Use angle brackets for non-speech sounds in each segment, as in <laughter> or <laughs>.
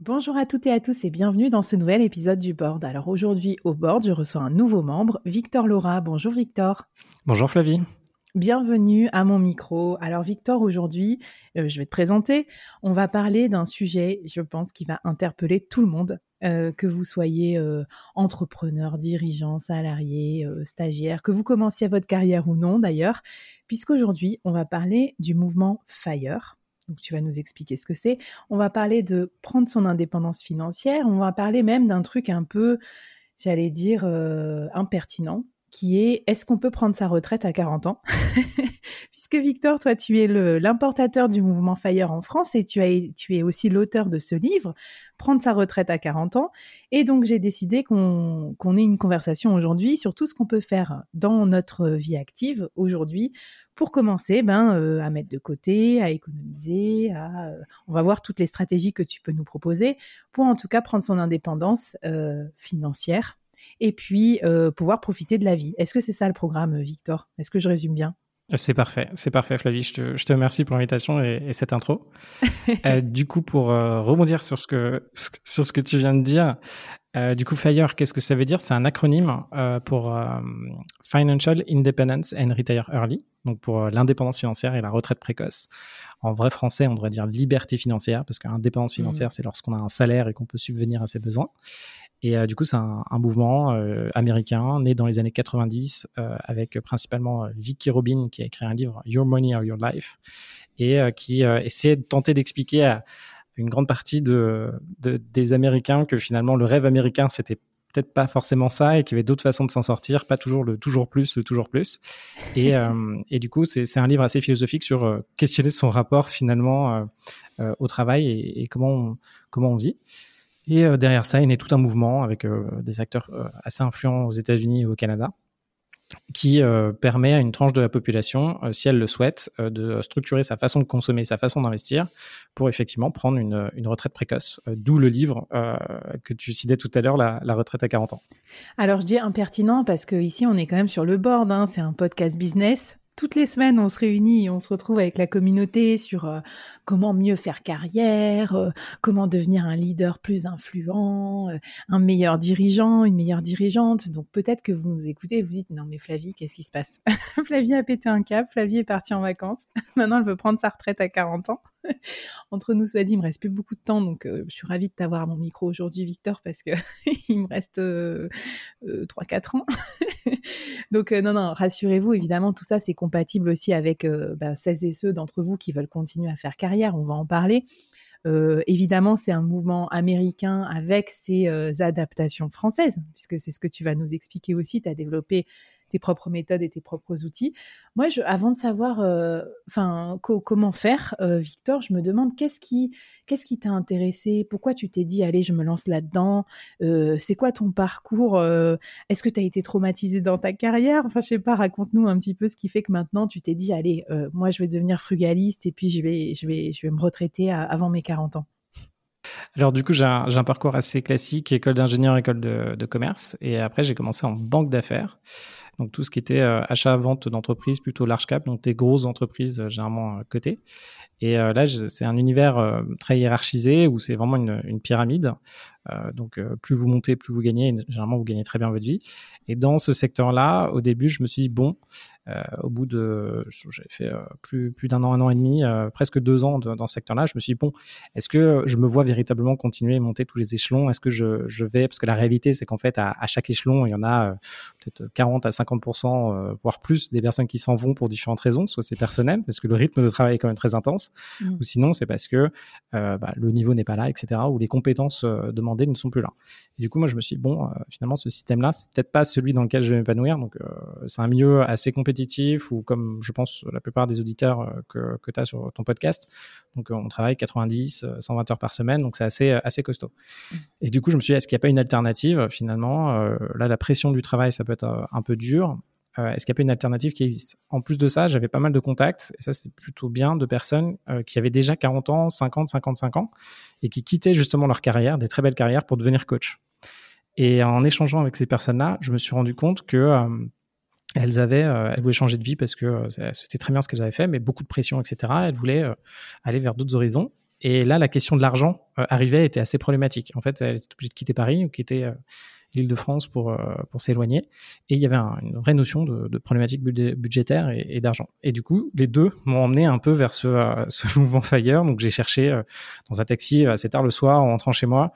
Bonjour à toutes et à tous et bienvenue dans ce nouvel épisode du Board. Alors aujourd'hui au Board, je reçois un nouveau membre, Victor Laura. Bonjour Victor. Bonjour Flavie. Bienvenue à mon micro. Alors Victor, aujourd'hui, euh, je vais te présenter. On va parler d'un sujet, je pense, qui va interpeller tout le monde, euh, que vous soyez euh, entrepreneur, dirigeant, salarié, stagiaire, que vous commenciez votre carrière ou non d'ailleurs, puisqu'aujourd'hui, on va parler du mouvement FIRE donc tu vas nous expliquer ce que c'est. On va parler de prendre son indépendance financière. On va parler même d'un truc un peu, j'allais dire, euh, impertinent, qui est est-ce qu'on peut prendre sa retraite à 40 ans? <laughs> Puisque Victor, toi, tu es l'importateur du mouvement Fire en France et tu, as, tu es aussi l'auteur de ce livre, Prendre sa retraite à 40 ans. Et donc, j'ai décidé qu'on ait une conversation aujourd'hui sur tout ce qu'on peut faire dans notre vie active aujourd'hui pour commencer ben, euh, à mettre de côté, à économiser, à, euh, on va voir toutes les stratégies que tu peux nous proposer pour en tout cas prendre son indépendance euh, financière et puis euh, pouvoir profiter de la vie. Est-ce que c'est ça le programme, Victor? Est-ce que je résume bien? C'est parfait, c'est parfait, Flavie. Je te, je te remercie pour l'invitation et, et, cette intro. <laughs> euh, du coup, pour euh, rebondir sur ce que sur ce que tu viens de dire, euh, du coup, FIRE, qu'est-ce que ça veut dire? C'est un acronyme euh, pour Financial Independence and Retire Early, donc pour l'indépendance financière et la retraite précoce. En vrai français, on devrait dire liberté financière, parce qu'indépendance mmh. financière, c'est lorsqu'on a un salaire et qu'on peut subvenir à ses besoins. Et euh, du coup, c'est un, un, mouvement euh, américain né dans les années 90 euh, avec principalement euh, Vicky Robin qui a écrit un livre Your Money or Your Life et euh, qui essaie de tenter d'expliquer à une grande partie de, de, des Américains que finalement le rêve américain c'était peut-être pas forcément ça et qu'il y avait d'autres façons de s'en sortir, pas toujours le toujours plus, le toujours plus. Et, <laughs> et du coup, c'est un livre assez philosophique sur questionner son rapport finalement au travail et, et comment on, comment on vit. Et euh, derrière ça, il y a tout un mouvement avec euh, des acteurs euh, assez influents aux États-Unis et au Canada qui permet à une tranche de la population, si elle le souhaite, de structurer sa façon de consommer, sa façon d'investir, pour effectivement prendre une, retraite précoce. D'où le livre que tu citais tout à l'heure, la, la, retraite à 40 ans. Alors je dis impertinent parce que ici on est quand même sur le board, hein, c'est un podcast business toutes les semaines, on se réunit et on se retrouve avec la communauté sur euh, comment mieux faire carrière, euh, comment devenir un leader plus influent, euh, un meilleur dirigeant, une meilleure dirigeante. Donc peut-être que vous nous écoutez et vous dites non mais Flavie, qu'est-ce qui se passe? <laughs> Flavie a pété un cap, Flavie est partie en vacances, <laughs> maintenant elle veut prendre sa retraite à 40 ans. <laughs> Entre nous soit dit, il me reste plus beaucoup de temps, donc je suis ravie de t'avoir à mon micro aujourd'hui, Victor, parce que il me reste euh, 3-4 ans. donc non, non, rassurez-vous, évidemment, tout ça c'est compatible aussi avec bah, celles et ceux d'entre vous qui veulent continuer à faire carrière. On va en parler. Euh, évidemment, c'est un mouvement américain avec ses euh, adaptations françaises, puisque c'est ce que tu vas nous expliquer aussi. Tu as développé tes propres méthodes et tes propres outils. Moi, avant de savoir, euh, enfin, comment faire, euh, Victor, je me demande qu'est-ce qui, t'a intéressé? Pourquoi tu t'es dit, allez, je me lance là-dedans? Euh, C'est quoi ton parcours Est-ce que tu as été traumatisé dans ta carrière? Enfin, je sais pas. Raconte-nous un petit peu ce qui fait que maintenant tu t'es dit, allez, moi, je vais devenir frugaliste et puis je vais, je vais, je vais me retraiter avant mes 40 ans. Alors du coup, j'ai un, parcours assez classique, école d'ingénieur, école de, commerce, et après j'ai commencé en banque d'affaires. Donc tout ce qui était euh, achat-vente d'entreprises plutôt large cap, donc des grosses entreprises euh, généralement euh, cotées. Et là, c'est un univers très hiérarchisé où c'est vraiment une, une pyramide. Donc plus vous montez, plus vous gagnez. Et généralement, vous gagnez très bien votre vie. Et dans ce secteur-là, au début, je me suis dit bon, euh, au bout de, j'avais fait euh, plus, plus d'un an, un an et demi, euh, presque deux ans dans ce secteur-là, je me suis dit, bon, est-ce que je me vois véritablement continuer à monter tous les échelons? Est-ce que je, je, vais, parce que la réalité, c'est qu'en fait, à, à, chaque échelon, il y en a peut-être 40 à 50%, voire plus, des personnes qui s'en vont pour différentes raisons, soit c'est personnel, parce que le rythme de travail est quand même très intense, mmh. ou sinon, c'est parce que bah, le niveau n'est pas là, etc., ou les compétences demandées ne sont plus là. Et du coup, moi, je me suis dit, bon, finalement, ce système-là, c'est peut-être pas celui dans lequel je vais m'épanouir, donc c'est un milieu assez compétitif ou comme je pense la plupart des auditeurs euh, que, que tu as sur ton podcast. Donc, euh, on travaille 90, 120 euh, heures par semaine, donc c'est assez, assez costaud. Mmh. Et du coup, je me suis dit, est-ce qu'il n'y a pas une alternative finalement Là, la pression du travail, ça peut être un peu dur. Est-ce qu'il n'y a pas une alternative qui existe? En plus de ça, j'avais pas mal de contacts, et ça c'est plutôt bien, de personnes qui avaient déjà 40 ans, 50, 55 ans, et qui quittaient justement leur carrière, des très belles carrières, pour devenir coach. Et en échangeant avec ces personnes-là, je me suis rendu compte que elles avaient, euh, elles voulaient changer de vie parce que euh, c'était très bien ce qu'elles avaient fait, mais beaucoup de pression, etc. Elles voulaient euh, aller vers d'autres horizons. Et là, la question de l'argent arrivait, était assez problématique. En fait, elles étaient obligées de quitter Paris ou quitter l'île de France pour, euh, pour s'éloigner. Et il y avait une vraie notion de, de problématique budgétaire et, et d'argent. Et du coup, les deux m'ont emmené un peu vers ce, euh, <laughs> ce mouvement Fire. Donc j'ai cherché euh, dans un taxi assez tard le soir en rentrant chez moi,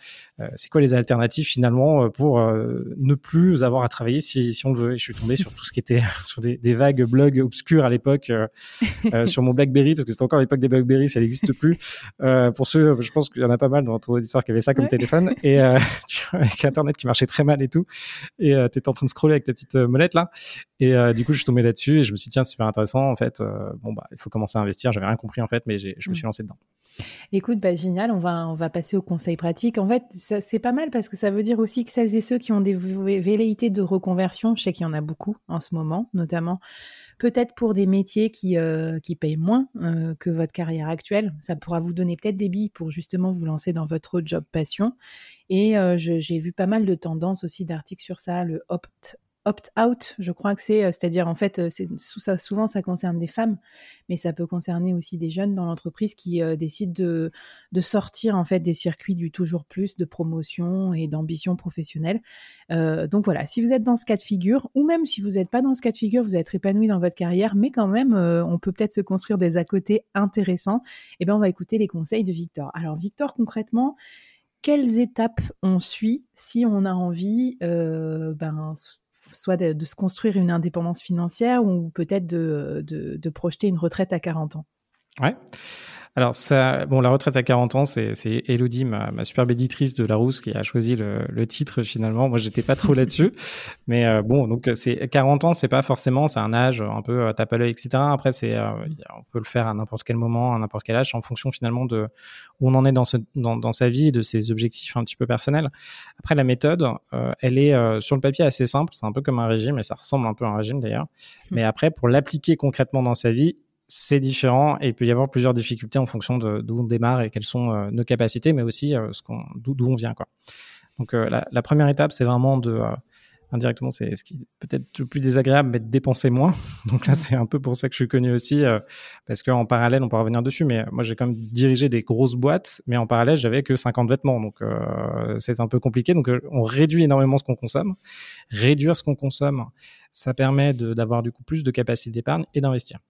c'est quoi les alternatives finalement pour ne plus avoir à travailler si, si on le veut. Et je suis tombé sur tout ce qui était <laughs> sur des, des vagues blogs obscurs à l'époque sur mon BlackBerry parce que c'était encore l'époque des BlackBerry, ça n'existe plus. pour ceux, je pense qu'il y en a pas mal dans ton auditoire qui avait ça comme téléphone et <laughs> avec Internet qui marchait très mal et tout. Et euh, tu étais en train de scroller avec ta petite euh, molette là. Et euh, du coup, je suis tombé là-dessus et je me suis dit, tiens, super intéressant. En fait, bon, bah, il faut commencer à investir. J'avais rien compris en fait, mais je me suis mm. lancé dedans. Écoute, bah, génial, on va, on va passer au conseil pratique. En fait, c'est pas mal parce que ça veut dire aussi que celles et ceux qui ont des velléités de reconversion, je sais qu'il y en a beaucoup en ce moment, notamment peut-être pour des métiers qui, qui payent moins que votre carrière actuelle. Ça pourra vous donner peut-être des billes pour justement vous lancer dans votre job passion. Et j'ai vu pas mal de tendances aussi d'articles sur ça, le opt opt-out, je crois que c'est, euh, c'est-à-dire en fait, euh, souvent ça concerne des femmes, mais ça peut concerner aussi des jeunes dans l'entreprise qui euh, décident de, sortir en fait des circuits du toujours plus de promotion et d'ambition professionnelle. donc voilà, si vous êtes dans ce cas de figure, ou même si vous n'êtes pas dans ce cas de figure, vous êtes épanoui dans votre carrière, mais quand même, on peut peut-être se construire des à côté intéressants. Et eh bien, on va écouter les conseils de Victor. Alors Victor, concrètement, quelles étapes on suit si on a envie ben, soit de, se construire une indépendance financière ou peut-être de, projeter une retraite à 40 ans. Alors, ça, bon, la retraite à 40 ans, c'est, c'est Elodie, ma, ma superbe éditrice de Larousse, qui a choisi le, le titre finalement. Moi, j'étais pas trop là-dessus, <laughs> mais euh, bon, donc c'est 40 ans, c'est pas forcément, c'est un âge un peu euh, tape à l'œil, etc. Après, c'est, euh, on peut le faire à n'importe quel moment, à n'importe quel âge, en fonction finalement de où on en est dans, ce, dans, dans sa vie, et de ses objectifs un petit peu personnels. Après, la méthode, elle est sur le papier assez simple. C'est un peu comme un régime, et ça ressemble un peu à un régime d'ailleurs. Mmh. Mais après, pour l'appliquer concrètement dans sa vie, c'est différent et il peut y avoir plusieurs difficultés en fonction d'où on démarre et quelles sont euh, nos capacités, mais aussi euh, d'où on vient. Quoi. Donc euh, la, première étape, c'est vraiment de indirectement, c'est ce qui est peut-être le plus désagréable, mais de dépenser moins. <laughs> Donc là, c'est un peu pour ça que je suis connu aussi, parce qu'en parallèle, on pourra revenir dessus, mais moi, j'ai quand même dirigé des grosses boîtes, mais en parallèle, j'avais que 50 vêtements, donc c'est un peu compliqué. Donc on réduit énormément ce qu'on consomme. Réduire ce qu'on consomme, ça permet d'avoir du coup plus de capacité d'épargne et d'investir.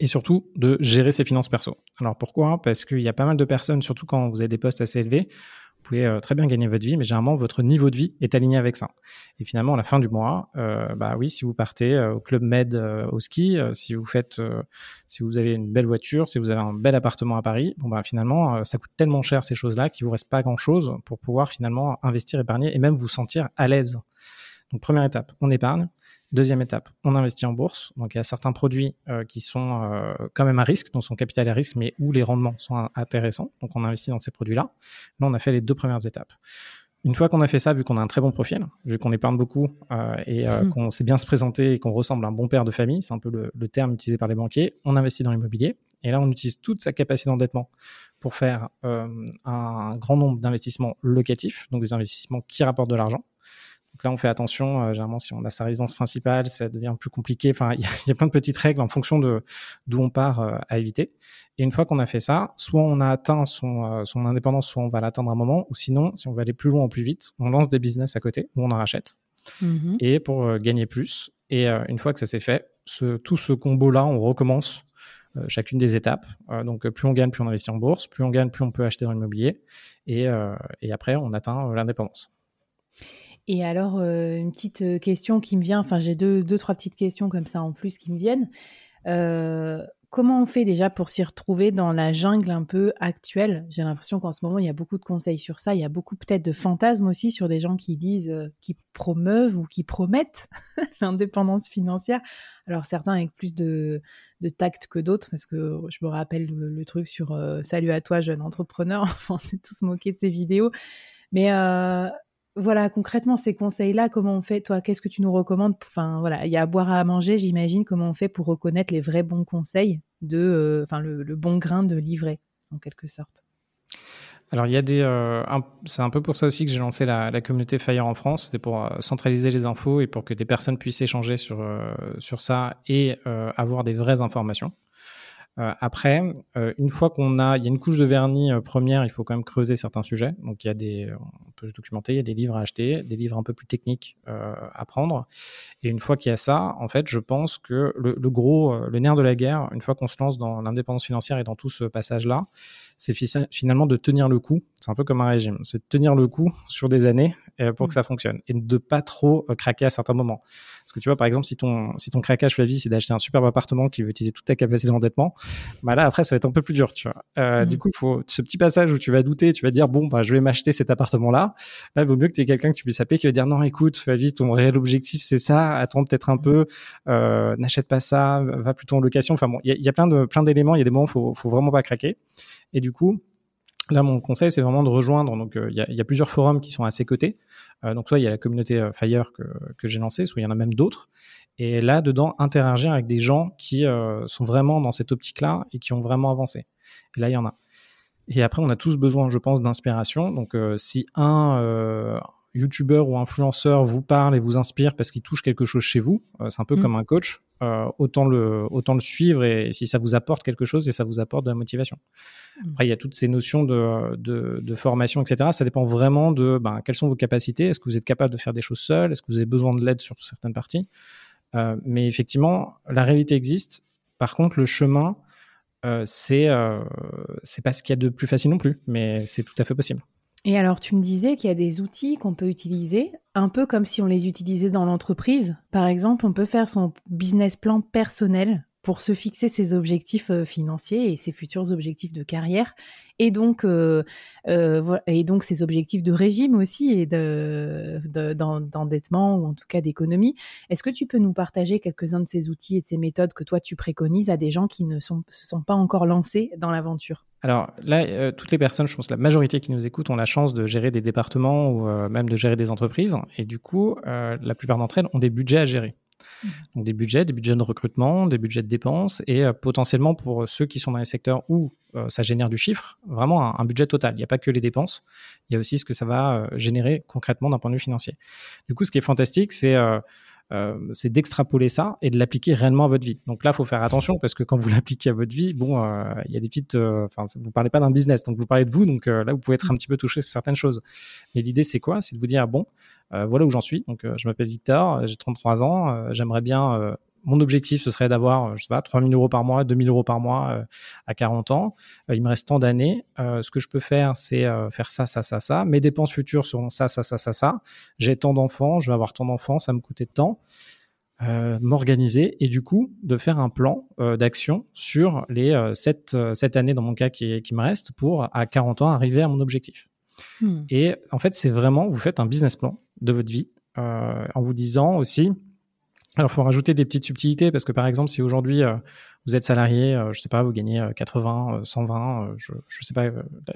Et surtout de gérer ses finances perso. Alors pourquoi? Parce qu'il y a pas mal de personnes, surtout quand vous avez des postes assez élevés, vous pouvez euh, très bien gagner votre vie, mais généralement votre niveau de vie est aligné avec ça. Et finalement, à la fin du mois, euh, bah oui, si vous partez euh, au club Med au ski, si vous faites, si vous avez une belle voiture, si vous avez un bel appartement à Paris, bon bah finalement, ça coûte tellement cher ces choses-là qu'il vous reste pas grand-chose pour pouvoir finalement investir, épargner et même vous sentir à l'aise. Donc première étape, on épargne. Deuxième étape, on investit en bourse. Donc il y a certains produits euh, qui sont euh, quand même à risque, dont son capital est à risque, mais où les rendements sont intéressants. Donc on investit dans ces produits-là. Là, on a fait les deux premières étapes. Une fois qu'on a fait ça, vu qu'on a un très bon profil, vu qu'on épargne beaucoup euh, et mmh. qu'on sait bien se présenter et qu'on ressemble à un bon père de famille, c'est un peu le, terme utilisé par les banquiers, on investit dans l'immobilier. Et là, on utilise toute sa capacité d'endettement pour faire un grand nombre d'investissements locatifs, donc des investissements qui rapportent de l'argent. Donc là, on fait attention. Euh, généralement, si on a sa résidence principale, ça devient plus compliqué. Enfin, <laughs> il y, a plein de petites règles en fonction de d'où on part euh, à éviter. Et une fois qu'on a fait ça, soit on a atteint son, euh, son indépendance, soit on va l'atteindre un moment, ou sinon, si on veut aller plus loin ou plus vite, on lance des business à côté ou on en rachète. Mm-hmm. Et pour gagner plus. Et une fois que ça s'est fait, ce, tout ce combo-là, on recommence chacune des étapes. donc plus on gagne, plus on investit en bourse, plus on gagne, plus on peut acheter dans l'immobilier, et, et après on atteint l'indépendance. Et alors, euh, une petite euh, question qui me vient, enfin j'ai deux, deux, trois petites questions comme ça en plus qui me viennent. Euh, comment on fait déjà pour s'y retrouver dans la jungle un peu actuelle? J'ai l'impression qu'en ce moment, il y a beaucoup de conseils sur ça. Il y a beaucoup peut-être de fantasmes aussi sur des gens qui disent, qui promeuvent ou qui promettent <laughs> l'indépendance financière. Alors certains avec plus de, de tact que d'autres, parce que je me rappelle le, truc sur Salut à toi, jeune entrepreneur. <laughs> Enfin, c'est tous moqué de ces vidéos. Mais voilà, concrètement, ces conseils-là, comment on fait Toi, qu'est-ce que tu nous recommandes Enfin, voilà, il y a à boire à manger, j'imagine. Comment on fait pour reconnaître les vrais bons conseils de, euh, enfin, le, bon grain de livret, en quelque sorte? Alors il y a des, euh, c'est un peu pour ça aussi que j'ai lancé la, communauté Fire en France, c'était pour euh, centraliser les infos et pour que des personnes puissent échanger sur sur ça et avoir des vraies informations. Euh, après, euh, une fois qu'on a, il y a une couche de vernis euh, première, il faut quand même creuser certains sujets. Donc il y a des, on peut se documenter, il y a des livres à acheter, des livres un peu plus techniques à prendre. Et une fois qu'il y a ça, en fait, je pense que le, le gros, le nerf de la guerre, une fois qu'on se lance dans l'indépendance financière et dans tout ce passage-là, c'est finalement de tenir le coup. C'est un peu comme un régime, c'est de tenir le coup sur des années pour que mmh. ça fonctionne et de pas trop craquer à certains moments. Parce que tu vois, par exemple, si ton, si ton craquage, vie c'est d'acheter un superbe appartement qui veut utiliser toute ta capacité d'endettement, bah là, après, ça va être un peu plus dur, tu vois. Euh, Du mmh. coup, faut ce petit passage où tu vas douter, tu vas dire, bon, bah, je vais m'acheter cet appartement-là. Là, il vaut mieux que tu aies quelqu'un que tu puisses appeler qui va dire, non, écoute, Flavie, ton réel objectif, c'est ça. Attends peut-être un peu, euh, n'achète pas ça, va plutôt en location. Enfin bon, il y a, y a, plein de, plein d'éléments. Il y a des moments où faut, faut vraiment pas craquer. Et du coup, Là, mon conseil, c'est vraiment de rejoindre. Donc, euh, il y, a plusieurs forums qui sont à ses côtés. Euh, donc, soit il y a la communauté euh, Fire que, que j'ai lancée, soit il y en a même d'autres. Et là, dedans, interagir avec des gens qui sont vraiment dans cette optique-là et qui ont vraiment avancé. Et là, il y en a. Et après, on a tous besoin, je pense, d'inspiration. Donc, si un YouTuber ou influenceur vous parle et vous inspire parce qu'il touche quelque chose chez vous, c'est un peu mmh. comme un coach. Euh, autant, le, autant le suivre et, si ça vous apporte quelque chose et ça vous apporte de la motivation. Mmh. Après, il y a toutes ces notions de, de, formation, etc. Ça dépend vraiment de ben, quelles sont vos capacités. Est-ce que vous êtes capable de faire des choses seul Est-ce que vous avez besoin de l'aide sur certaines parties? Euh, Mais effectivement, la réalité existe. Par contre, le chemin, euh, c'est c'est pas ce qu'il y a de plus facile non plus, mais c'est tout à fait possible. Et alors, tu me disais qu'il y a des outils qu'on peut utiliser, un peu comme si on les utilisait dans l'entreprise. Par exemple, on peut faire son business plan personnel pour se fixer ses objectifs euh, financiers et ses futurs objectifs de carrière et donc euh, euh, et donc ses objectifs de régime aussi et de, d'endettement ou en tout cas d'économie. Est-ce que tu peux nous partager quelques-uns de ces outils et de ces méthodes que toi tu préconises à des gens qui ne sont, se sont pas encore lancés dans l'aventure? Alors là, toutes les personnes, je pense la majorité qui nous écoutent ont la chance de gérer des départements ou même de gérer des entreprises. Et du coup, la plupart d'entre elles ont des budgets à gérer. Donc des budgets, des budgets de recrutement, des budgets de dépenses et euh, potentiellement pour ceux qui sont dans les secteurs où euh, ça génère du chiffre, vraiment un, budget total. Il n'y a pas que les dépenses, il y a aussi ce que ça va euh, générer concrètement d'un point de vue financier. Du coup, ce qui est fantastique, c'est euh, c'est d'extrapoler ça et de l'appliquer réellement à votre vie. Donc là, il faut faire attention parce que quand vous <laughs> l'appliquez à votre vie, bon, euh, il y a des petites, euh, enfin, vous parlez pas d'un business, donc vous parlez de vous, donc là, vous pouvez être un petit peu touché sur certaines choses. Mais l'idée, c'est quoi? C'est de vous dire, bon, voilà où j'en suis. Donc, je m'appelle Victor, j'ai 33 ans, j'aimerais bien mon objectif, ce serait d'avoir, je sais pas, 3000 euros par mois, 2000 euros par mois à 40 ans. il me reste tant d'années. ce que je peux faire, c'est faire ça, ça, ça, ça. Mes dépenses futures seront ça, ça, ça, ça, ça. J'ai tant d'enfants, je vais avoir tant d'enfants, ça me coûtait tant. Euh, m'organiser et du coup de faire un plan euh, d'action sur les euh, 7, années dans mon cas qui, qui, me reste pour à 40 ans arriver à mon objectif. Hmm. Et en fait, c'est vraiment, vous faites un business plan de votre vie en vous disant aussi, alors, il faut rajouter des petites subtilités parce que, par exemple, si aujourd'hui euh, vous êtes salarié, euh, je sais pas, vous gagnez 80, 120, euh, je, je sais pas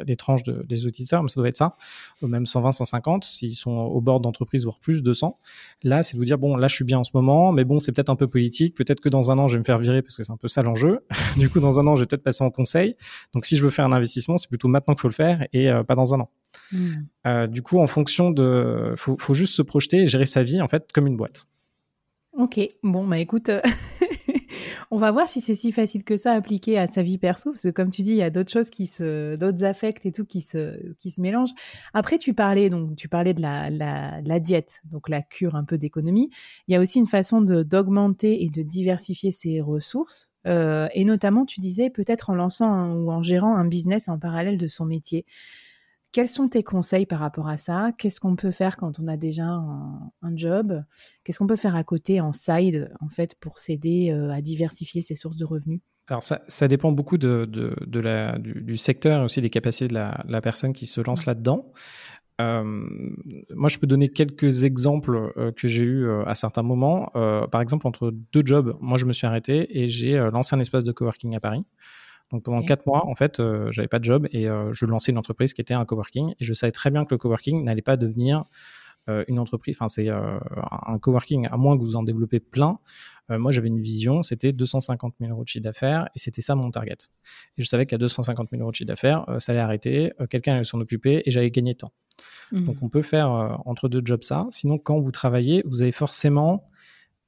les tranches des auditeurs, mais ça doit être ça, ou même 120, 150, s'ils sont au bord d'entreprise, voire plus, 200. Là, c'est de vous dire, bon, là, je suis bien en ce moment, mais bon, c'est peut-être un peu politique, peut-être que dans un an, je vais me faire virer parce que c'est un peu ça l'enjeu. <laughs> du coup, dans un an, je vais peut-être passer en conseil. Donc, si je veux faire un investissement, c'est plutôt maintenant qu'il faut le faire et pas dans un an. Hmm. du coup, en fonction de, faut, faut juste se projeter et gérer sa vie, en fait, comme une boîte. Ok, bon, bah écoute, euh, <laughs> on va voir si c'est si facile que ça à appliquer à sa vie perso, parce que comme tu dis, il y a d'autres choses qui se, d'autres affects et tout qui se, qui se mélangent. Après, tu parlais donc, tu parlais de la, la, la diète, donc la cure un peu d'économie. Il y a aussi une façon de d'augmenter et de diversifier ses ressources, euh, et notamment, tu disais peut-être en lançant ou en gérant un business en parallèle de son métier. Quels sont tes conseils par rapport à ça? Qu'est-ce qu'on peut faire quand on a déjà un, job? Qu'est-ce qu'on peut faire à côté en side en fait pour s'aider euh, à diversifier ses sources de revenus? Alors ça, ça dépend beaucoup de, de, la, du, secteur et aussi des capacités de la, personne qui se lance là-dedans. Euh, moi, je peux donner quelques exemples euh, que j'ai eu à certains moments. par exemple, entre deux jobs, moi, je me suis arrêté et j'ai lancé un espace de coworking à Paris. Donc pendant quatre mois, en fait, euh, j'avais pas de job et euh, je lançais une entreprise qui était un coworking. Et je savais très bien que le coworking n'allait pas devenir euh, une entreprise. Enfin, c'est un coworking à moins que vous en développez plein. moi, j'avais une vision, c'était 250 000 euros de chiffre d'affaires et c'était ça mon target. Et je savais qu'à 250 000 euros de chiffre d'affaires, ça allait arrêter, quelqu'un allait s'en occuper et j'allais gagner temps. Mmh. Donc on peut faire entre deux jobs ça. Sinon, quand vous travaillez, vous avez forcément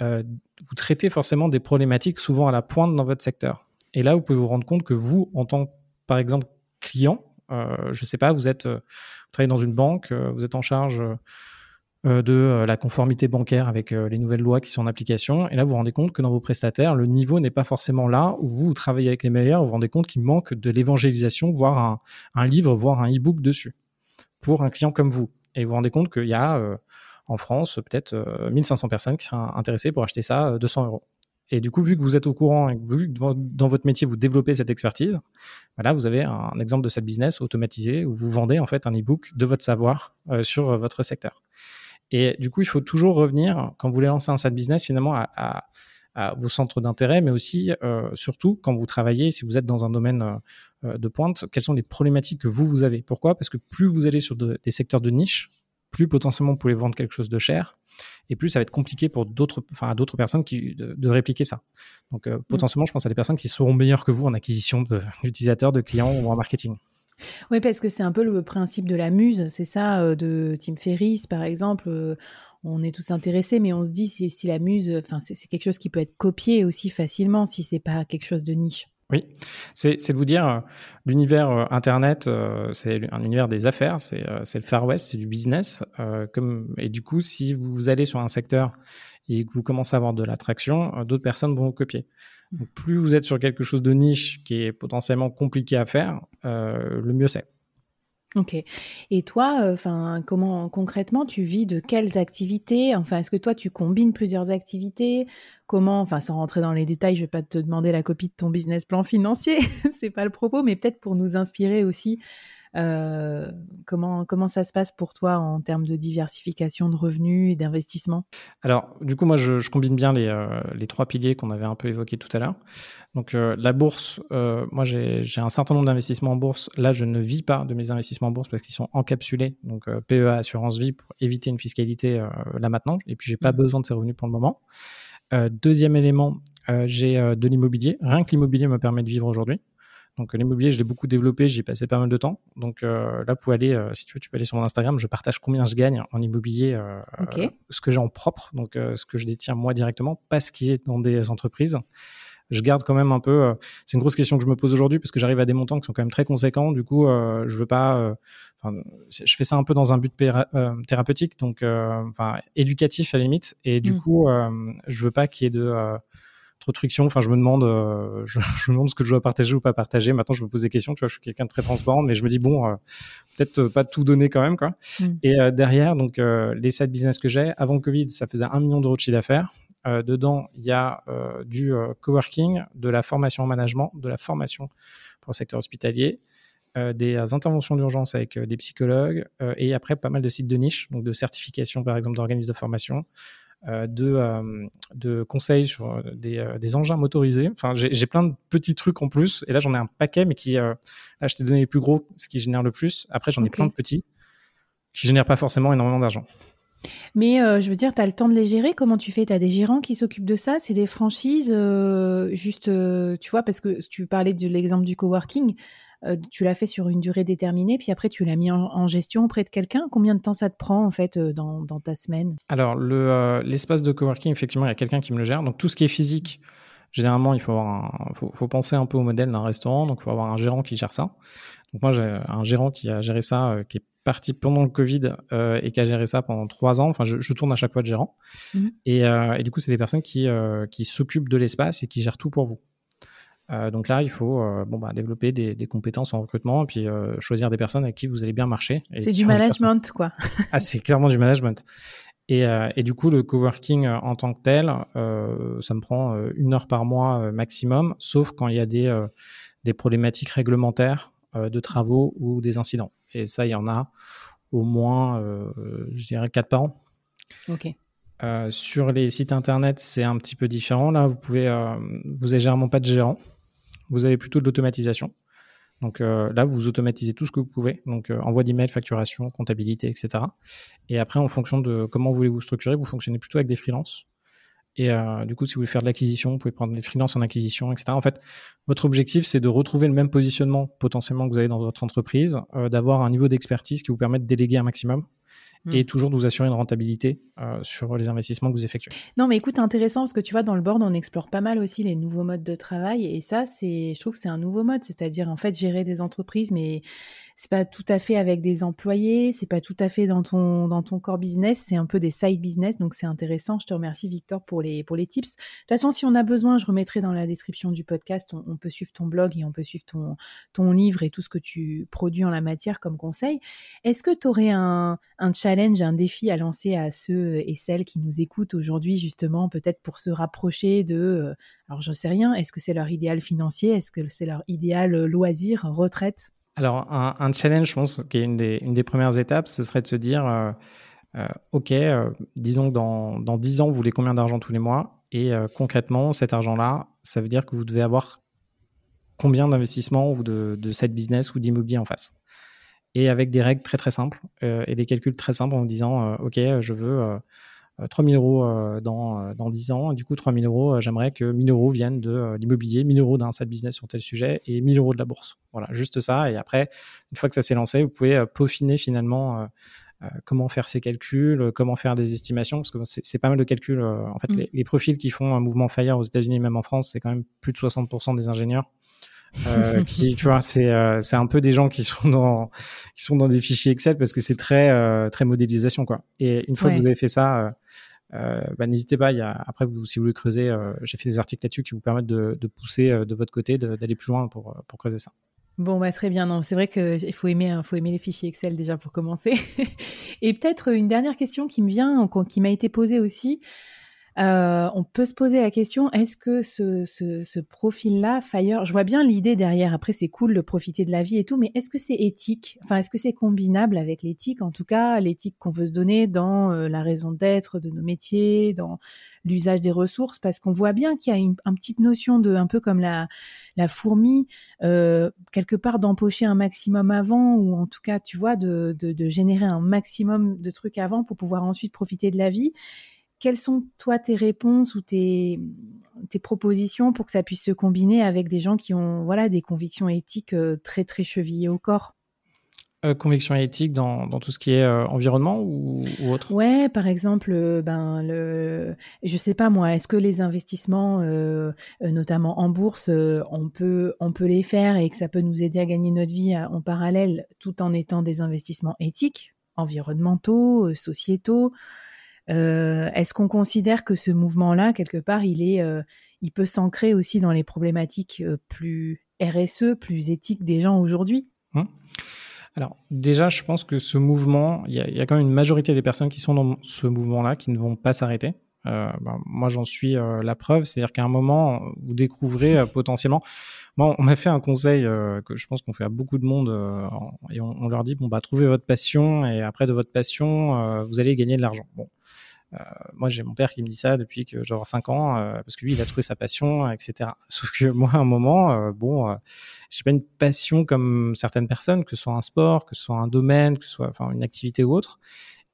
vous traitez forcément des problématiques souvent à la pointe dans votre secteur. Et là, vous pouvez vous rendre compte que vous, en tant, par exemple, client, euh, je ne sais pas, vous êtes, euh, travaillez dans une banque, euh, vous êtes en charge de la conformité bancaire avec les nouvelles lois qui sont en application. Et là, vous vous rendez compte que dans vos prestataires, le niveau n'est pas forcément là où vous, travaillez avec les meilleurs. Vous vous rendez compte qu'il manque de l'évangélisation, voire un, un, livre, voire un e-book dessus pour un client comme vous. Et vous vous rendez compte qu'il y a en France peut-être 1500 personnes qui seraient intéressées pour acheter ça 200 euros. Et du coup, vu que vous êtes au courant et vu que dans votre métier, vous développez cette expertise, voilà, vous avez un exemple de cette business automatisé où vous vendez en fait un e-book de votre savoir euh, sur euh, votre secteur. Et du coup, il faut toujours revenir, quand vous voulez lancer un side business, finalement, à, vos centres d'intérêt, mais aussi, euh, surtout, quand vous travaillez, si vous êtes dans un domaine de pointe, quelles sont les problématiques que vous, vous avez? Pourquoi? Parce que plus vous allez sur des secteurs de niche, plus potentiellement vous pouvez vendre quelque chose de cher, et plus ça va être compliqué pour d'autres, enfin, d'autres personnes qui, de, répliquer ça. Donc, euh, mm. potentiellement, je pense à des personnes qui seront meilleures que vous en acquisition <laughs> d'utilisateurs, de, clients ou en marketing. Oui, parce que c'est un peu le principe de la muse, c'est ça, euh, de Tim Ferriss, par exemple. Euh, on est tous intéressés, mais on se dit si, si la muse, enfin, c'est quelque chose qui peut être copié aussi facilement si c'est pas quelque chose de niche. Oui, c'est de vous dire, euh, l'univers euh, Internet, euh, c'est un univers des affaires, c'est le Far West, c'est du business. comme, et du coup, si vous allez sur un secteur et que vous commencez à avoir de l'attraction, d'autres personnes vont vous copier. Donc, plus vous êtes sur quelque chose de niche qui est potentiellement compliqué à faire, le mieux c'est. Ok. Et toi, enfin, comment concrètement tu vis de quelles activités? Enfin, est-ce que toi tu combines plusieurs activités? Comment Enfin, sans rentrer dans les détails, je vais pas te demander la copie de ton business plan financier, <laughs> c'est pas le propos, mais peut-être pour nous inspirer aussi euh, comment, comment ça se passe pour toi en termes de diversification de revenus et d'investissement? Alors, du coup, moi, je, combine bien les, euh, les trois piliers qu'on avait un peu évoqués tout à l'heure. Donc, euh, la bourse, moi, j'ai un certain nombre d'investissements en bourse. Là, je ne vis pas de mes investissements en bourse parce qu'ils sont encapsulés. Donc, PEA, assurance vie, pour éviter une fiscalité là maintenant. Et puis, j'ai pas mmh. besoin de ces revenus pour le moment. deuxième élément, j'ai de l'immobilier. Rien que l'immobilier me permet de vivre aujourd'hui. Donc l'immobilier, je l'ai beaucoup développé, j'y ai passé pas mal de temps. Donc euh, là, pour aller, euh, si tu veux, tu peux aller sur mon Instagram, je partage combien je gagne en immobilier, euh, ce que j'ai en propre, donc ce que je détiens moi directement, pas ce qui est dans des entreprises. Je garde quand même un peu. c'est une grosse question que je me pose aujourd'hui parce que j'arrive à des montants qui sont quand même très conséquents. Du coup, je veux pas. je fais ça un peu dans un but thérapeutique, donc enfin éducatif à la limite. Et du mmh. coup, je veux pas qu'il y ait de trop de friction. Enfin, je me demande, <laughs> je, me demande ce que je dois partager ou pas partager. Maintenant, je me pose des questions. Tu vois, je suis quelqu'un de très transparent, mais je me dis bon, peut-être pas tout donner quand même, quoi. Mm. Et derrière, donc les sites business que j'ai avant le Covid, ça faisait un million d'euros de chiffre d'affaires. dedans, il y a du coworking, de la formation en management, de la formation pour le secteur hospitalier, euh, des interventions d'urgence avec euh, des psychologues euh, et après pas mal de sites de niche, donc de certification par exemple d'organismes de formation, de, de conseils sur des, des engins motorisés. Enfin, j'ai plein de petits trucs en plus et là j'en ai un paquet, mais qui, là je t'ai donné les plus gros, ce qui génère le plus. Après j'en ai plein de petits qui génèrent pas forcément énormément d'argent. Mais je veux dire, tu as le temps de les gérer. Comment tu fais? Tu as des gérants qui s'occupent de ça? C'est des franchises Juste, tu vois, parce que tu parlais de l'exemple du coworking. Euh, tu l'as fait sur une durée déterminée, puis après tu l'as mis en, gestion auprès de quelqu'un. Combien de temps ça te prend en fait euh, dans, ta semaine? Alors euh, l'espace de coworking, effectivement, il y a quelqu'un qui me le gère. Donc tout ce qui est physique, généralement, il faut, avoir faut, penser un peu au modèle d'un restaurant. Donc il faut avoir un gérant qui gère ça. Donc moi j'ai un gérant qui a géré ça, qui est parti pendant le Covid et qui a géré ça pendant trois ans. Enfin, je, tourne à chaque fois de gérant. Mmh. Et, et, du coup, c'est des personnes qui, qui s'occupent de l'espace et qui gèrent tout pour vous. Euh, donc là, il faut euh, bon, bah, développer des, des, compétences en recrutement et puis euh, choisir des personnes avec qui vous allez bien marcher. C'est du management, quoi. ah, c'est clairement du management. Et, et, du coup, le coworking en tant que tel, ça me prend une heure par mois maximum, sauf quand il y a des, des problématiques réglementaires de travaux ou des incidents. Et ça, il y en a au moins, je dirais, quatre par an. Ok. sur les sites internet, c'est un petit peu différent. Là, vous pouvez, vous avez généralement pas de gérant vous avez plutôt de l'automatisation. Donc euh, là, vous automatisez tout ce que vous pouvez. Donc euh, envoi d'email, facturation, comptabilité, etc. Et après, en fonction de comment voulez-vous structurer, vous fonctionnez plutôt avec des freelances. Et euh, du coup, si vous voulez faire de l'acquisition, vous pouvez prendre des freelances en acquisition, etc. En fait, votre objectif, c'est de retrouver le même positionnement potentiellement que vous avez dans votre entreprise, d'avoir un niveau d'expertise qui vous permet de déléguer un maximum Mm. et toujours de vous assurer une rentabilité euh, sur les investissements que vous effectuez. Non, mais écoute, intéressant parce que tu vois, dans le board, on explore pas mal aussi les nouveaux modes de travail et ça, c'est, je trouve que c'est un nouveau mode, c'est-à-dire en fait gérer des entreprises, mais c'est pas tout à fait avec des employés, c'est pas tout à fait dans ton dans ton core business, c'est un peu des side business, donc c'est intéressant. Je te remercie Victor pour les pour les tips. De toute façon, si on a besoin, je remettrai dans la description du podcast, on, peut suivre ton blog et on peut suivre ton ton livre et tout ce que tu produis en la matière comme conseil. Est-ce que tu aurais un un challenge, un défi à lancer à ceux et celles qui nous écoutent aujourd'hui justement, peut-être pour se rapprocher de euh, alors je sais rien, est-ce que c'est leur idéal financier, est-ce que c'est leur idéal euh, loisir, retraite? Alors, un, challenge, je pense, qui est une des, premières étapes, ce serait de se dire, euh, euh, OK, euh, disons que dans, dans 10 ans, vous voulez combien d'argent tous les mois? Et concrètement, cet argent-là, ça veut dire que vous devez avoir combien d'investissements ou de, de set business ou d'immobilier en face. Et avec des règles très très simples et des calculs très simples en disant, OK, je veux 3000 euh, euros euh, dans, euh, dans 10 ans. Du coup, 3000 euros, j'aimerais que 1000 euros viennent de l'immobilier, 1000 euros d'un side business sur tel sujet et 1000 euros de la bourse. Voilà, juste ça. Et après, une fois que ça s'est lancé, vous pouvez peaufiner finalement comment faire ces calculs, comment faire des estimations, parce que c'est pas mal de calculs. en fait, mm. les, les, profils qui font un mouvement FIRE aux États-Unis, même en France, c'est quand même plus de 60% des ingénieurs. Euh, qui, tu vois, c'est euh, c'est un peu des gens qui sont dans qui sont dans des fichiers Excel parce que c'est très euh, très modélisation quoi. Et une fois que vous avez fait ça, bah, n'hésitez pas. Il y a, après, vous, si vous voulez creuser, j'ai fait des articles là-dessus qui vous permettent de, de pousser de votre côté, d'aller plus loin pour pour creuser ça. Bon, bah, très bien. Non, c'est vrai qu'il faut aimer, hein, faut aimer les fichiers Excel déjà pour commencer. <laughs> Et peut-être une dernière question qui me vient, qui m'a été posée aussi. Euh, on peut se poser la question est-ce que ce, ce, profil-là, Fire, je vois bien l'idée derrière. Après, c'est cool de profiter de la vie et tout, mais est-ce que c'est éthique? Enfin, est-ce que c'est combinable avec l'éthique? En tout cas, l'éthique qu'on veut se donner dans euh, la raison d'être de nos métiers, dans l'usage des ressources, parce qu'on voit bien qu'il y a une, petite notion de, un peu comme la, la fourmi, euh, quelque part d'empocher un maximum avant, ou en tout cas, tu vois, de, de, de générer un maximum de trucs avant pour pouvoir ensuite profiter de la vie quelles sont toi tes réponses ou tes, tes, propositions pour que ça puisse se combiner avec des gens qui ont voilà des convictions éthiques euh, très très chevillées au corps? Euh, convictions éthiques dans, dans, tout ce qui est euh, environnement ou, ou, autre? Ouais, par exemple, euh, ben le, je sais pas moi, est-ce que les investissements, notamment en bourse, on peut on peut les faire et que ça peut nous aider à gagner notre vie en parallèle, tout en étant des investissements éthiques, environnementaux, sociétaux? Euh, est-ce qu'on considère que ce mouvement-là, quelque part, il est, euh, il peut s'ancrer aussi dans les problématiques plus RSE, plus éthiques des gens aujourd'hui? Mmh. Alors déjà, je pense que ce mouvement, il y, a quand même une majorité des personnes qui sont dans ce mouvement-là qui ne vont pas s'arrêter. Euh, ben, moi, j'en suis euh, la preuve, c'est-à-dire qu'à un moment, vous découvrez euh, potentiellement. Moi, on m'a fait un conseil que je pense qu'on fait à beaucoup de monde, et on, leur dit bon bah trouvez votre passion, et après de votre passion, vous allez gagner de l'argent. Bon, moi, j'ai mon père qui me dit ça depuis que j'ai 5 ans, parce que lui, il a trouvé sa passion, etc. <laughs> Sauf que moi, à un moment, bon, j'ai pas une passion comme certaines personnes, que ce soit un sport, que ce soit un domaine, que ce soit enfin une activité ou autre.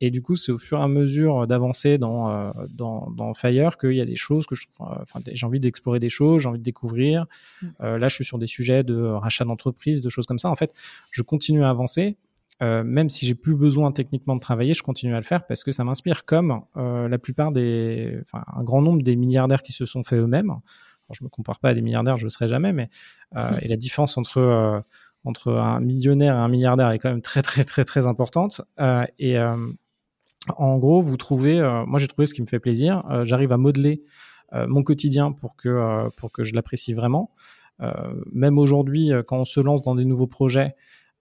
Et du coup, c'est au fur et à mesure d'avancer dans, euh, dans, dans, Fire qu'il y a des choses que je, enfin, j'ai envie d'explorer des choses, j'ai envie de découvrir. Mm. Euh, là, je suis sur des sujets de rachat d'entreprise, de choses comme ça. En fait, je continue à avancer. Euh, même si j'ai plus besoin techniquement de travailler, je continue à le faire parce que ça m'inspire comme euh, la plupart des, enfin, un grand nombre des milliardaires qui se sont fait eux-mêmes. Je je me compare pas à des milliardaires, je le serai jamais, mais euh, <laughs> et la différence entre entre un millionnaire et un milliardaire est quand même très très très très importante. et en gros, vous trouvez, moi j'ai trouvé ce qui me fait plaisir. J'arrive à modeler mon quotidien pour que pour que je l'apprécie vraiment. même aujourd'hui, quand on se lance dans des nouveaux projets,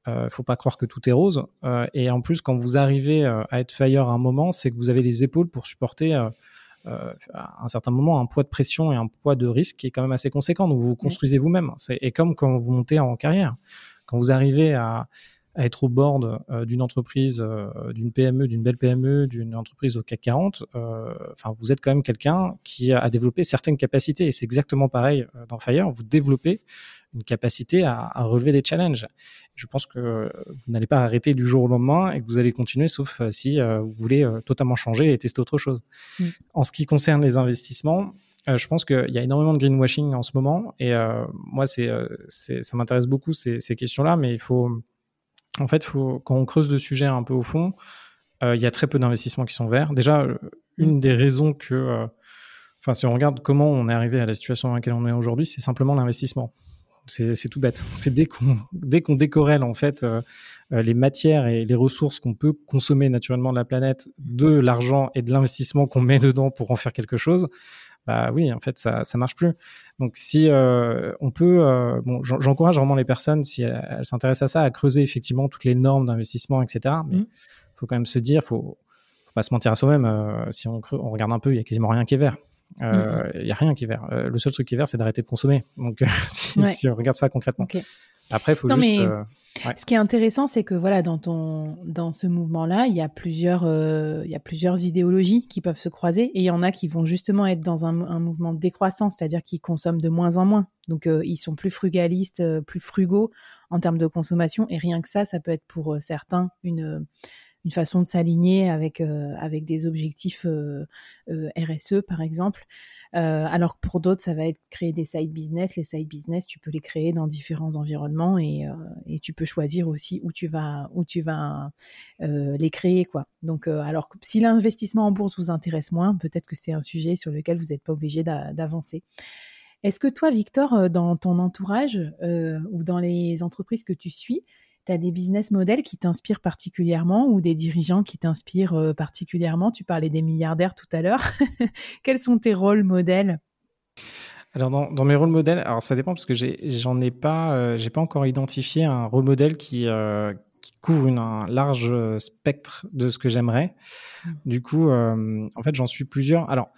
ne faut pas croire que tout est rose. et en plus, quand vous arrivez à être fire à un moment, c'est que vous avez les épaules pour supporter à un certain moment un poids de pression et un poids de risque qui est quand même assez conséquent. Donc vous vous construisez vous-même. Et comme quand vous montez en carrière, quand vous arrivez à à être au board euh, d'une entreprise, euh, d'une PME, d'une belle PME, d'une entreprise au CAC 40, euh, enfin, vous êtes quand même quelqu'un qui a développé certaines capacités. Et c'est exactement pareil dans Fire. Vous développez une capacité à, à, relever des challenges. Je pense que vous n'allez pas arrêter du jour au lendemain et que vous allez continuer, sauf si vous voulez totalement changer et tester autre chose. Mm. En ce qui concerne les investissements, je pense qu'il y a énormément de greenwashing en ce moment et moi, c'est, ça m'intéresse beaucoup ces, ces questions-là, mais il faut en fait, faut, quand on creuse le sujet un peu au fond, euh, il y a très peu d'investissements qui sont verts. Déjà, euh, une des raisons que, euh, enfin, si on regarde comment on est arrivé à la situation dans laquelle on est aujourd'hui, c'est simplement l'investissement. C'est tout bête. C'est dès qu'on qu'on décorrèle en fait les matières et les ressources qu'on peut consommer naturellement de la planète, de l'argent et de l'investissement qu'on met dedans pour en faire quelque chose, bah oui, en fait, ça ça marche plus. Donc si euh, on peut, euh, bon, j'encourage vraiment les personnes si elles, s'intéressent à ça, à creuser effectivement toutes les normes d'investissement, etc. Mais il mmh. faut quand même se dire, faut, faut pas se mentir à soi-même. Euh, si on, on regarde un peu, il y a quasiment rien qui est vert. Mmh, mmh. Il y a rien qui est vert. le seul truc qui est vert, c'est d'arrêter de consommer. Donc <laughs> si, si, on regarde ça concrètement. Après, il faut juste. Ce qui est intéressant, c'est que voilà, dans ton dans ce mouvement-là, il y a plusieurs euh, il y a plusieurs idéologies qui peuvent se croiser et il y en a qui vont justement être dans un, mouvement de décroissance, c'est-à-dire qu'ils consomment de moins en moins. Donc euh, ils sont plus frugalistes, euh, plus frugaux en termes de consommation et rien que ça, ça peut être pour certains une une façon de s'aligner avec avec des objectifs RSE par exemple. Euh, alors que pour d'autres, ça va être créer des side business. Les side business, tu peux les créer dans différents environnements et, euh, et tu peux choisir aussi où tu vas, où tu vas euh, les créer. quoi. Donc, alors si l'investissement en bourse vous intéresse moins, peut-être que c'est un sujet sur lequel vous n'êtes pas obligé d'avancer. Est-ce que toi, Victor, dans ton entourage ou dans les entreprises que tu suis, tu as des business models qui t'inspirent particulièrement ou des dirigeants qui t'inspirent euh, particulièrement? Tu parlais des milliardaires tout à l'heure. <laughs> Quels sont tes rôles modèles? Alors dans, mes rôles modèles, alors ça dépend parce que j'en ai, pas, euh, j'ai pas encore identifié un rôle modèle qui, euh, couvre un large spectre de ce que j'aimerais. Mmh. Du coup, en fait, j'en suis plusieurs. Alors,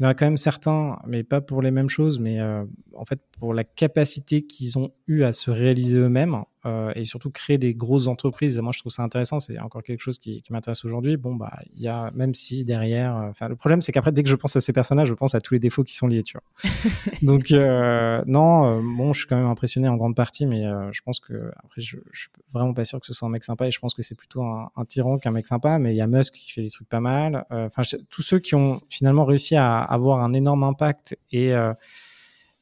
il y en a quand même certains, mais pas pour les mêmes choses, mais en fait pour la capacité qu'ils ont eu à se réaliser eux-mêmes. Euh, et surtout créer des grosses entreprises. moi, je trouve ça intéressant. C'est encore quelque chose qui, qui m'intéresse aujourd'hui. Bon, bah, il y a même si derrière, euh, enfin, le problème, c'est qu'après, dès que je pense à ces personnages, je pense à tous les défauts qui sont liés, tu vois. <laughs> Donc, euh, non, bon, je suis quand même impressionné en grande partie, mais je pense que après, je, je suis vraiment pas sûr que ce soit un mec sympa. Et je pense que c'est plutôt un, un tyran qu'un mec sympa. Mais il y a Musk qui fait des trucs pas mal. Enfin, tous ceux qui ont finalement réussi à avoir un énorme impact et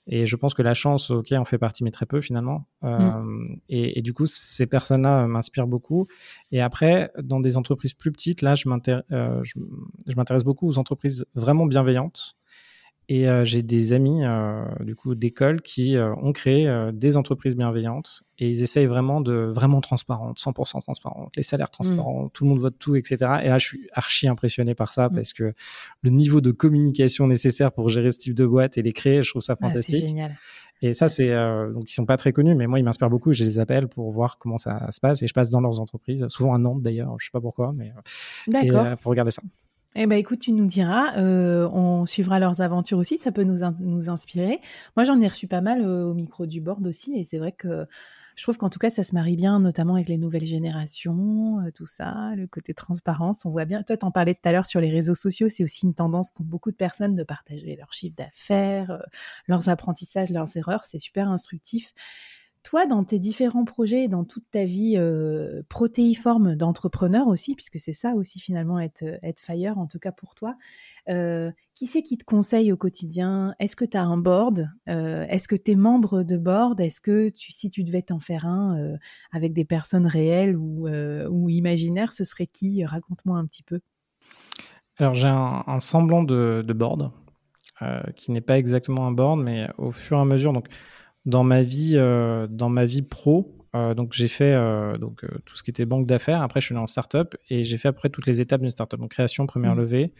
et je pense que la chance, ok, en fait partie, mais très peu finalement. Euh, mm. et, du coup, ces personnes-là m'inspirent beaucoup. Et après, dans des entreprises plus petites, là, je m'intéresse, euh, je, m'intéresse beaucoup aux entreprises vraiment bienveillantes Et j'ai des amis du coup d'école qui ont créé des entreprises bienveillantes et ils essayent vraiment de vraiment transparentes, 100% transparentes, les salaires transparents, mmh. tout le monde vote tout, etc. Et là, je suis archi impressionné par ça mmh. parce que le niveau de communication nécessaire pour gérer ce type de boîte et les créer, je trouve ça ah, fantastique. c'est génial. Et ça, c'est donc ils sont pas très connus, mais moi ils m'inspirent beaucoup. Je les appelle pour voir comment ça se passe et je passe dans leurs entreprises, souvent à Nantes d'ailleurs, je sais pas pourquoi, mais D'accord. pour regarder ça. Eh ben écoute, tu nous diras, euh, on suivra leurs aventures aussi, ça peut nous, nous inspirer. Moi, j'en ai reçu pas mal euh, au micro du board aussi, et c'est vrai que je trouve qu'en tout cas, ça se marie bien, notamment avec les nouvelles générations, euh, tout ça, le côté transparence, on voit bien. Toi, t'en parlais tout à l'heure sur les réseaux sociaux, c'est aussi une tendance qu'ont beaucoup de personnes de partager leurs chiffres d'affaires, leurs apprentissages, leurs erreurs, c'est super instructif. Toi, dans tes différents projets, dans toute ta vie euh, protéiforme d'entrepreneur aussi, puisque c'est ça aussi finalement être, être Fire, en tout cas pour toi, euh, qui c'est qui te conseille au quotidien? Est-ce que tu as un board? Euh, Est-ce que tu es membre de board? Est-ce que si tu devais t'en faire un avec des personnes réelles ou, ou imaginaires, ce serait qui? Raconte-moi un petit peu. Alors j'ai un, semblant de, de board, qui n'est pas exactement un board, mais au fur et à mesure, donc dans ma vie, euh, dans ma vie pro, euh, donc j'ai fait euh, donc tout ce qui était banque d'affaires. Après, je suis allé en startup et j'ai fait après toutes les étapes d'une startup. Donc création, première mmh. levée,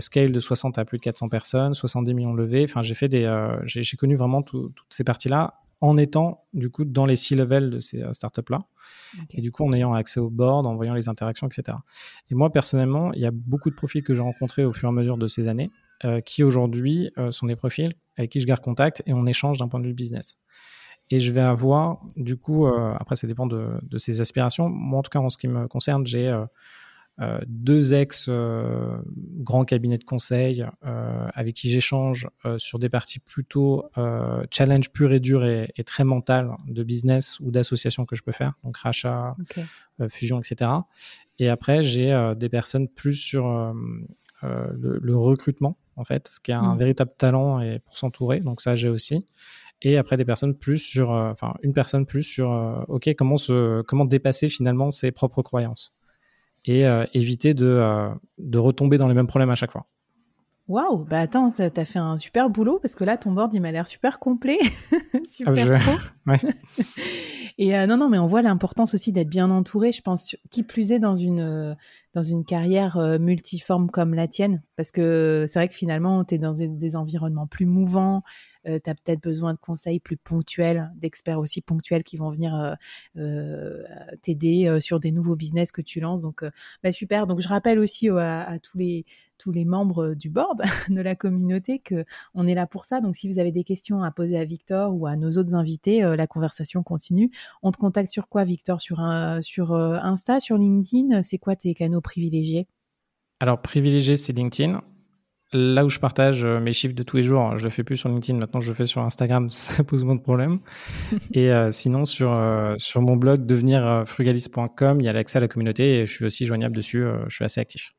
scale de 60 à plus de 400 personnes, 70 millions de levées. Enfin, j'ai fait des, j'ai connu vraiment toutes ces parties-là en étant du coup dans les six levels de ces startups-là. Et du coup, en ayant accès au board, en voyant les interactions, etc. Et moi, personnellement, il y a beaucoup de profils que j'ai rencontrés au fur et à mesure de ces années qui aujourd'hui sont des profils avec qui je garde contact et on échange d'un point de vue business. Et je vais avoir, du coup, euh, après ça dépend de, ses aspirations. Moi, en tout cas, en ce qui me concerne, j'ai euh, euh, deux ex grands cabinets de conseil avec qui j'échange sur des parties plutôt challenge pur et dur et, très mental de business ou d'association que je peux faire, donc rachat, fusion, etc. Et après, j'ai des personnes plus sur le, recrutement en fait, ce qui est un mmh. véritable talent et pour s'entourer. Donc ça, j'ai aussi. Et après des personnes plus sur, euh, enfin une personne plus sur, euh, ok, comment se, comment dépasser finalement ses propres croyances et euh, éviter de, de retomber dans les mêmes problèmes à chaque fois. Waouh, bah attends, t'as fait un super boulot parce que là, ton board, il m'a l'air super complet, <laughs> super ah, je... <laughs> Et non, non, mais on voit l'importance aussi d'être bien entouré. Je pense, qui plus est dans une dans une carrière multiforme comme la tienne, parce que c'est vrai que finalement, tu es dans des, environnements plus mouvants. tu as peut-être besoin de conseils plus ponctuels, d'experts aussi ponctuels qui vont venir t'aider sur des nouveaux business que tu lances. Donc, bah, super. Donc, je rappelle aussi à tous les tous les membres du board <laughs> de la communauté que on est là pour ça. Donc si vous avez des questions à poser à Victor ou à nos autres invités, euh, la conversation continue. On te contacte sur quoi, Victor? Sur un, sur euh, Insta, sur LinkedIn? C'est quoi tes canaux privilégiés Alors privilégié, c'est LinkedIn. Là où je partage euh, mes chiffres de tous les jours, je le fais plus sur LinkedIn, maintenant je le fais sur Instagram, <laughs> ça pose moins de problèmes. <laughs> et sinon, sur, sur mon blog devenirfrugaliste.com, il y a l'accès à la communauté et je suis aussi joignable dessus, je suis assez actif.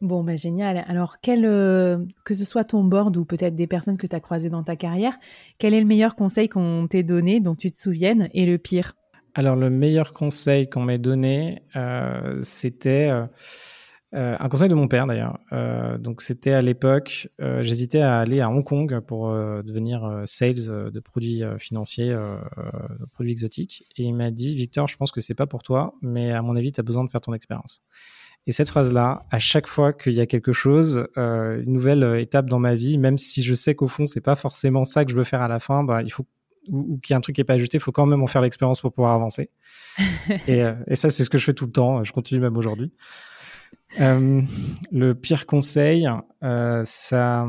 Bon, bah, génial. Alors, quel, euh, que ce soit ton board ou peut-être des personnes que tu as croisées dans ta carrière, quel est le meilleur conseil qu'on t'ait donné, dont tu te souviennes, et le pire? Alors, le meilleur conseil qu'on m'ait donné, euh, c'était euh, un conseil de mon père d'ailleurs. donc, c'était à l'époque, j'hésitais à aller à Hong Kong pour devenir sales de produits financiers, de produits exotiques. Et il m'a dit Victor, je pense que c'est pas pour toi, mais à mon avis, tu as besoin de faire ton expérience. Et cette phrase-là, à chaque fois qu'il y a quelque chose, euh, une nouvelle euh, étape dans ma vie, même si je sais qu'au fond c'est pas forcément ça que je veux faire à la fin, bah, il faut ou, qu'il y a un truc qui est pas ajouté, il faut quand même en faire l'expérience pour pouvoir avancer. <laughs> Euh, et, ça, c'est ce que je fais tout le temps. Je continue même aujourd'hui. le pire conseil, ça,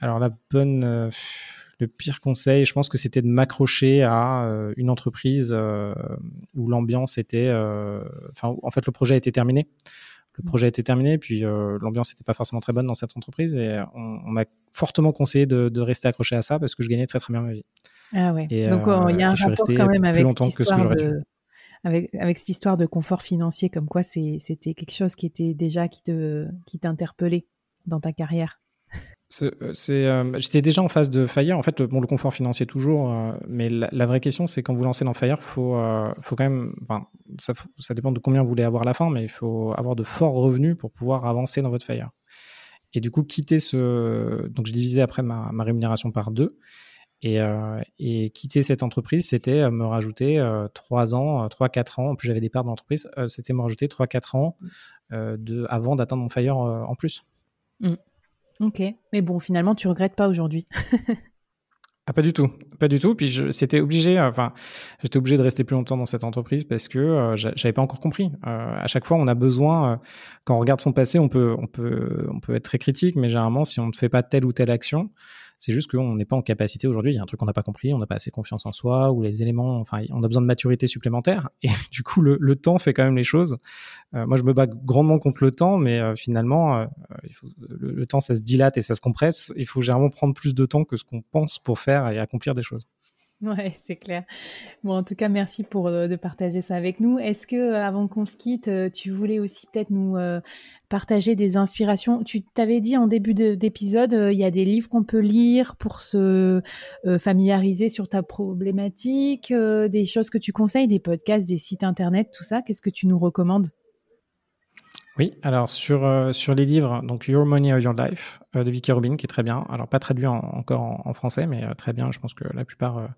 alors la bonne le pire conseil, je pense que c'était de m'accrocher à euh, une entreprise euh, où l'ambiance était. Euh, enfin, en fait, le projet a été terminé. Le projet été terminé, puis l'ambiance n'était pas forcément très bonne dans cette entreprise et on, m'a fortement conseillé de, rester accroché à ça parce que je gagnais très très bien ma vie. Ah ouais. Donc il y a un rapport quand même avec cette histoire de... Avec, avec, cette histoire de confort financier, comme quoi c'était quelque chose qui était déjà qui te qui t'interpellait dans ta carrière. C'est, euh, euh, j'étais déjà en phase de Fire. En fait, bon, le confort financier toujours, euh, mais la, vraie question, c'est quand vous lancez dans Fire, faut, faut quand même, enfin, ça, ça, dépend de combien vous voulez avoir à la fin, mais il faut avoir de forts revenus pour pouvoir avancer dans votre Fire. Et du coup, quitter ce. Donc, je divisais après ma, ma rémunération par deux. Et, euh, et, quitter cette entreprise, c'était me rajouter euh, 3 ans, 3-4 ans. En plus, j'avais des parts d'entreprise. c'était me rajouter 3-4 ans de, avant d'atteindre mon fire en plus. Mmh. Ok. Mais bon, finalement, tu regrettes pas aujourd'hui. <laughs> Ah, pas du tout, pas du tout. Puis c'était obligé, enfin, j'étais obligé de rester plus longtemps dans cette entreprise parce que euh, j'avais pas encore compris. Euh, à chaque fois, on a besoin, euh, quand on regarde son passé, on peut, on peut, on peut être très critique, mais généralement, si on ne fait pas telle ou telle action, c'est juste qu'on n'est pas en capacité aujourd'hui. Il y a un truc qu'on n'a pas compris, on n'a pas assez confiance en soi, ou les éléments, enfin, on a besoin de maturité supplémentaire. <laughs> Et du coup, le, temps fait quand même les choses. Euh, moi, je me bats grandement contre le temps, mais euh, finalement, euh, le, temps, ça se dilate et ça se compresse. Il faut généralement prendre plus de temps que ce qu'on pense pour faire et accomplir des choses. <laughs> Ouais, c'est clair. Bon, en tout cas, merci pour euh, de partager ça avec nous. Est-ce que, euh, avant qu'on se quitte, euh, tu voulais aussi peut-être nous partager des inspirations? Tu t'avais dit en début d'épisode, il y a des livres qu'on peut lire pour se familiariser sur ta problématique, des choses que tu conseilles, des podcasts, des sites internet, tout ça. Qu'est-ce que tu nous recommandes? Oui, alors sur, euh, sur les livres, donc Your Money or Your Life euh, de Vicky Robin, qui est très bien. Alors pas traduit encore en, français, mais euh, très bien. Je pense que la plupart,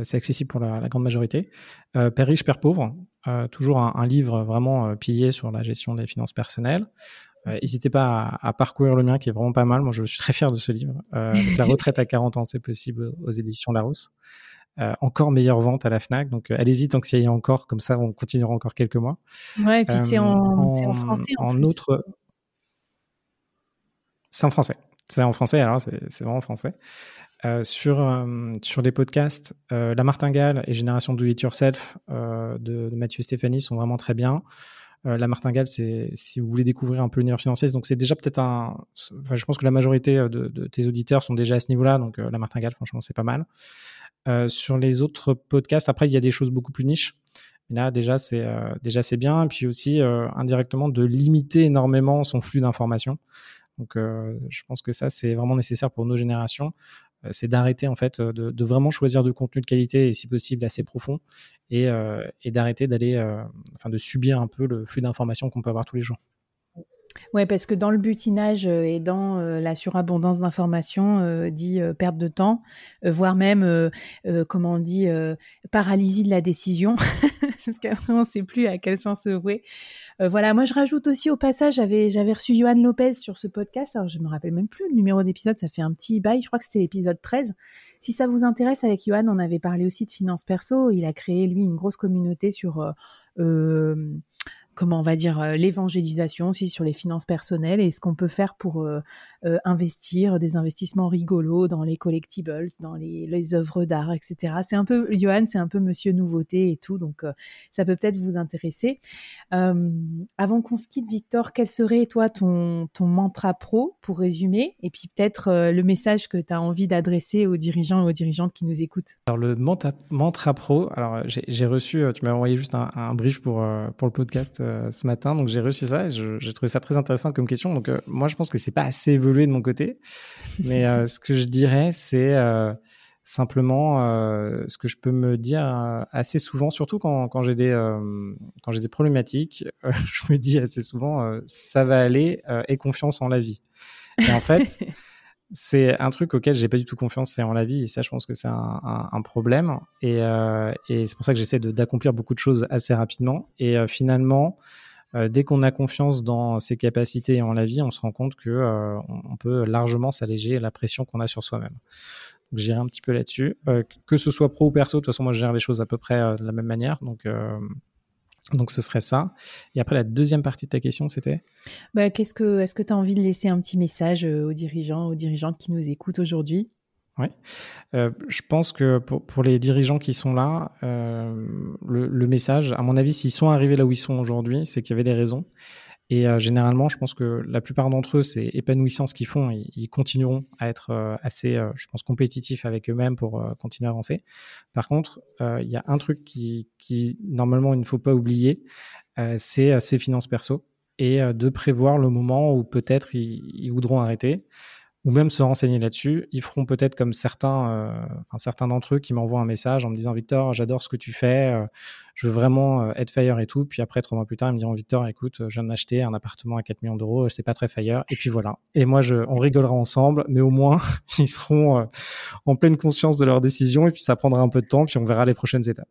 c'est accessible pour la, grande majorité. Père riche, Père pauvre, toujours un, livre vraiment pilier sur la gestion des finances personnelles. N'hésitez pas à, parcourir le mien, qui est vraiment pas mal. Moi, je suis très fier de ce livre. la <laughs> retraite à 40 ans, c'est possible aux éditions Larousse. Euh, encore meilleure vente à la Fnac. Donc euh, allez-y tant qu'il y a encore, comme ça on continuera encore quelques mois. Ouais, et puis c'est en, en, français. En, en autre. C'est en français. C'est en français, alors c'est vraiment en français. Euh, sur, euh, sur les podcasts, euh, La Martingale et Génération Do It Yourself de, de, Mathieu et Stéphanie sont vraiment très bien. la Martingale, c'est si vous voulez découvrir un peu l'univers financier, donc c'est déjà peut-être un. Enfin, je pense que la majorité de, de, tes auditeurs sont déjà à ce niveau-là, donc La Martingale, franchement, c'est pas mal. Euh, sur les autres podcasts, après, il y a des choses beaucoup plus niches. Là, déjà, c'est euh, déjà c'est bien. Puis aussi, euh, indirectement, de limiter énormément son flux d'informations. Donc, je pense que ça, c'est vraiment nécessaire pour nos générations. c'est d'arrêter, en fait, de, vraiment choisir de contenu de qualité et, si possible, assez profond. Et, et d'arrêter d'aller, enfin, de subir un peu le flux d'informations qu'on peut avoir tous les jours. Ouais, parce que dans le butinage euh, et dans euh, la surabondance d'informations, euh, dit perte de temps, voire même, comment on dit, paralysie de la décision, <laughs> parce qu'après on ne sait plus à quel sens se vouer. voilà, moi je rajoute aussi au passage, j'avais j'avais reçu Johan Lopez sur ce podcast, alors je me rappelle même plus le numéro d'épisode, ça fait un petit bail, je crois que c'était l'épisode 13. Si ça vous intéresse, avec Johan, on avait parlé aussi de finances perso, il a créé lui une grosse communauté sur comment on va dire euh, l'évangélisation aussi sur les finances personnelles et ce qu'on peut faire pour euh, euh, investir des investissements rigolos dans les collectibles, dans les, œuvres d'art, etc. C'est un peu Johan, c'est un peu Monsieur Nouveauté et tout, donc ça peut peut-être vous intéresser. avant qu'on se quitte, Victor, quel serait toi ton mantra pro pour résumer et puis peut-être le message que tu as envie d'adresser aux dirigeants et aux dirigeantes qui nous écoutent? Alors le mantra, pro, alors j'ai reçu, tu m'as envoyé juste un, un brief pour pour le podcast euh, ce matin, donc j'ai reçu ça et j'ai trouvé ça très intéressant comme question. Donc euh, moi, je pense que c'est pas assez évolué de mon côté, mais euh, ce que je dirais, c'est simplement ce que je peux me dire assez souvent, surtout quand, j'ai des quand des problématiques, <laughs> je me dis assez souvent ça va aller et confiance en la vie. Et en fait. <laughs> c'est un truc auquel j'ai pas du tout confiance, c'est en la vie. Et ça, je pense que c'est un, problème. Et, euh, et c'est pour ça que j'essaie d'accomplir beaucoup de choses assez rapidement. Et euh, finalement, euh, dès qu'on a confiance dans ses capacités et en la vie, on se rend compte que on peut largement s'alléger la pression qu'on a sur soi-même. Donc j'irai un petit peu là-dessus. Que ce soit pro ou perso, de toute façon, moi je gère les choses à peu près de la même manière. Donc donc ce serait ça. Et après la deuxième partie de ta question, c'était? Bah, qu'est-ce que est-ce que tu as envie de laisser un petit message euh, aux dirigeants, aux dirigeantes qui nous écoutent aujourd'hui? Oui. Euh, je pense que pour, pour, les dirigeants qui sont là, euh, le, le, message, à mon avis, s'ils sont arrivés là où ils sont aujourd'hui, c'est qu'il y avait des raisons. Et euh, généralement, je pense que la plupart d'entre eux, c'est épanouissant ce qu'ils font. Ils, continueront à être euh, assez, euh, je pense, compétitifs avec eux-mêmes pour continuer à avancer. Par contre, il y a un truc qui, qui normalement, il ne faut pas oublier, c'est ses finances perso et de prévoir le moment où peut-être ils, voudront arrêter. Ou même se renseigner là-dessus. Ils feront peut-être comme certains, euh, enfin, d'entre eux qui m'envoient un message en me disant Victor, j'adore ce que tu fais, euh, je veux vraiment être Fire et tout. Puis après, trois mois plus tard, ils me diront Victor, écoute, je viens de m'acheter un appartement à 4 millions d'euros, c'est pas très Fire. Et puis voilà. Et moi, on rigolera ensemble, mais au moins, <laughs> ils seront en pleine conscience de leur décision et puis ça prendra un peu de temps, puis on verra les prochaines étapes.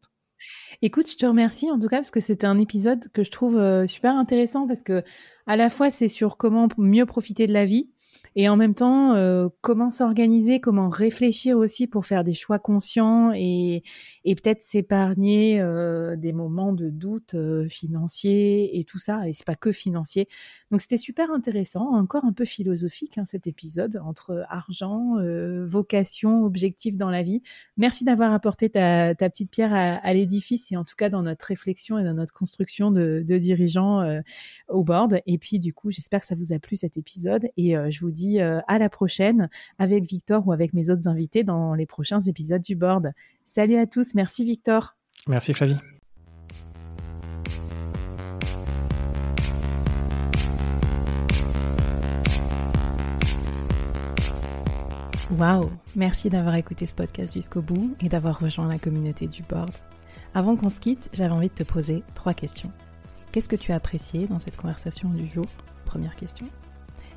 Écoute, je te remercie en tout cas parce que c'était un épisode que je trouve super intéressant parce que à la fois c'est sur comment mieux profiter de la vie, et en même temps, euh, comment s'organiser, comment réfléchir aussi pour faire des choix conscients et, et peut-être s'épargner euh, des moments de doute euh, financiers et tout ça. Et c'est pas que financier. Donc c'était super intéressant, encore un peu philosophique hein, cet épisode entre argent, euh, vocation, objectif dans la vie. Merci d'avoir apporté ta, ta, petite pierre à, à l'édifice et en tout cas dans notre réflexion et dans notre construction de, de dirigeants euh, au board. Et puis du coup, j'espère que ça vous a plu cet épisode et je vous dis euh, à la prochaine avec Victor ou avec mes autres invités dans les prochains épisodes du board. Salut à tous, merci Victor. Merci Flavie. Waouh Merci d'avoir écouté ce podcast jusqu'au bout et d'avoir rejoint la communauté du board. Avant qu'on se quitte, j'avais envie de te poser trois questions. Qu'est-ce que tu as apprécié dans cette conversation du jour? Première question.